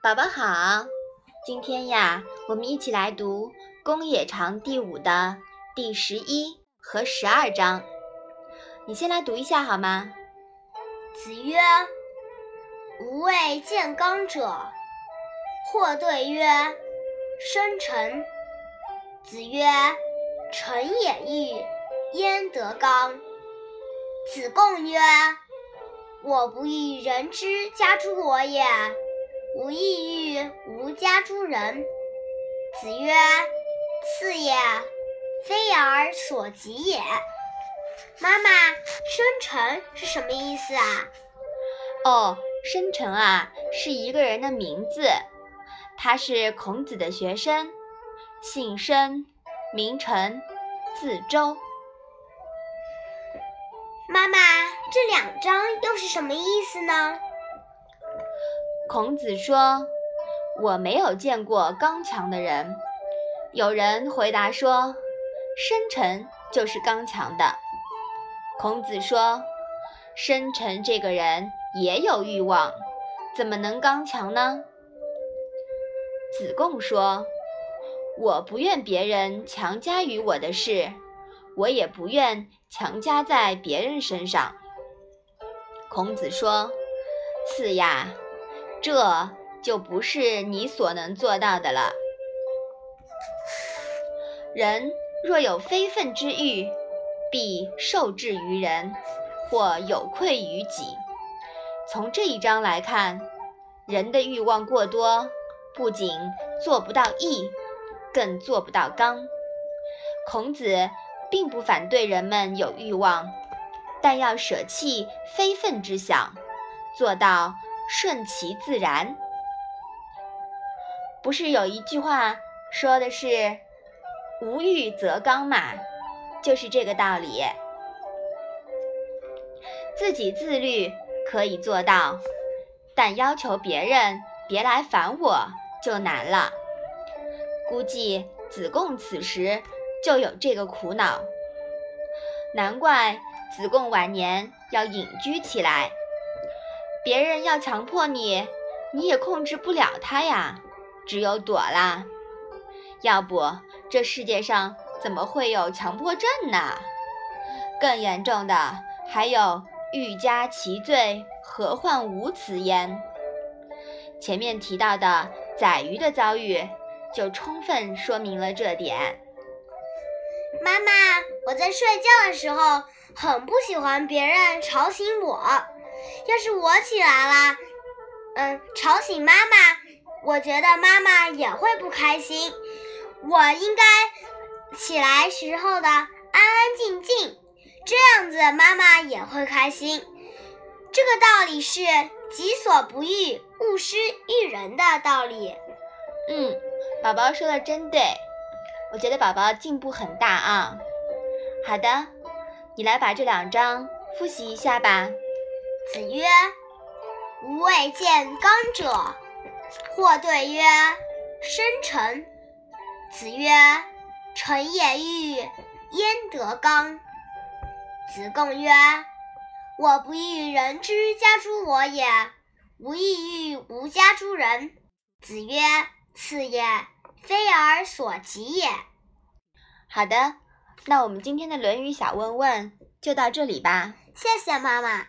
宝宝好，今天呀，我们一起来读《公冶长》第五的第十一和十二章。你先来读一下好吗？子曰：“吾未见刚者。”或对曰：“生臣。”子曰：“臣也欲，焉得刚？”子贡曰：“我不欲人之家诸我也，吾亦欲吾家诸人。”子曰：“次也，非尔所及也。”妈妈，生辰是什么意思啊？哦，生辰啊，是一个人的名字。他是孔子的学生，姓申，名臣，字周。妈妈，这两章又是什么意思呢？孔子说：“我没有见过刚强的人。”有人回答说：“深沉就是刚强的。”孔子说：“深沉这个人也有欲望，怎么能刚强呢？”子贡说：“我不愿别人强加于我的事。”我也不愿强加在别人身上。孔子说：“次呀，这就不是你所能做到的了。人若有非分之欲，必受制于人，或有愧于己。从这一章来看，人的欲望过多，不仅做不到义，更做不到刚。孔子。”并不反对人们有欲望，但要舍弃非分之想，做到顺其自然。不是有一句话说的是“无欲则刚”嘛？就是这个道理。自己自律可以做到，但要求别人别来烦我就难了。估计子贡此时。就有这个苦恼，难怪子贡晚年要隐居起来。别人要强迫你，你也控制不了他呀，只有躲啦。要不这世界上怎么会有强迫症呢？更严重的还有欲加其罪，何患无辞焉。前面提到的宰鱼的遭遇，就充分说明了这点。妈妈，我在睡觉的时候很不喜欢别人吵醒我。要是我起来了，嗯，吵醒妈妈，我觉得妈妈也会不开心。我应该起来时候的安安静静，这样子妈妈也会开心。这个道理是“己所不欲，勿施于人”的道理。嗯，宝宝说的真对。我觉得宝宝进步很大啊！好的，你来把这两章复习一下吧。子曰：“吾未见刚者。”或对曰：“生臣。”子曰：“臣也欲，焉得刚？”子贡曰：“我不欲人之家诸我也，吾亦欲吾家诸人。”子曰：“次也。”非尔所及也。好的，那我们今天的《论语》小问问就到这里吧。谢谢妈妈。